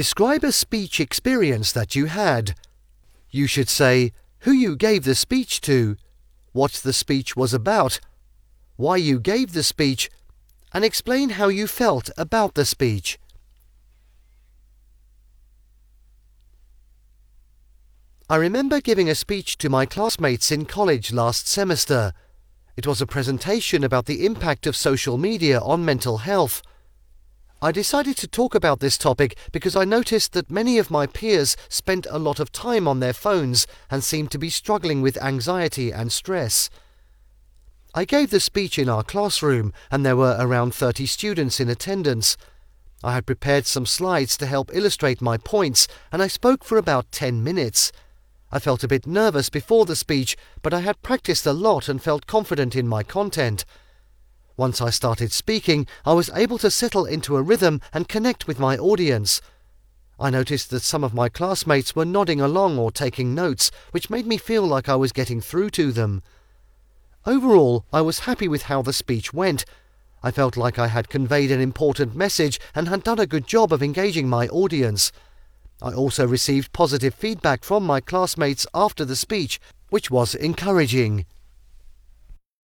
Describe a speech experience that you had. You should say who you gave the speech to, what the speech was about, why you gave the speech, and explain how you felt about the speech. I remember giving a speech to my classmates in college last semester. It was a presentation about the impact of social media on mental health. I decided to talk about this topic because I noticed that many of my peers spent a lot of time on their phones and seemed to be struggling with anxiety and stress. I gave the speech in our classroom, and there were around 30 students in attendance. I had prepared some slides to help illustrate my points, and I spoke for about 10 minutes. I felt a bit nervous before the speech, but I had practiced a lot and felt confident in my content. Once I started speaking, I was able to settle into a rhythm and connect with my audience. I noticed that some of my classmates were nodding along or taking notes, which made me feel like I was getting through to them. Overall, I was happy with how the speech went. I felt like I had conveyed an important message and had done a good job of engaging my audience. I also received positive feedback from my classmates after the speech, which was encouraging.